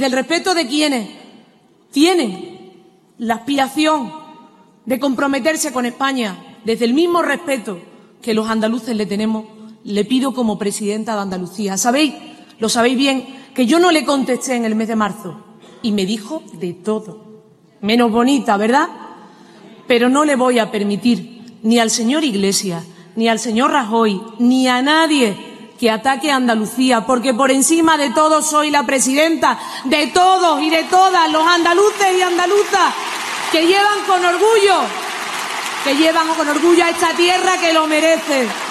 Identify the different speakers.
Speaker 1: del respeto de quienes tienen la aspiración de comprometerse con España desde el mismo respeto que los andaluces le tenemos, le pido como presidenta de Andalucía. Sabéis, lo sabéis bien, que yo no le contesté en el mes de marzo y me dijo de todo, menos bonita, ¿verdad? Pero no le voy a permitir ni al señor Iglesias, ni al señor Rajoy, ni a nadie que ataque a Andalucía, porque por encima de todo soy la presidenta de todos y de todas los andaluces y andaluzas que llevan con orgullo, que llevan con orgullo a esta tierra que lo merece.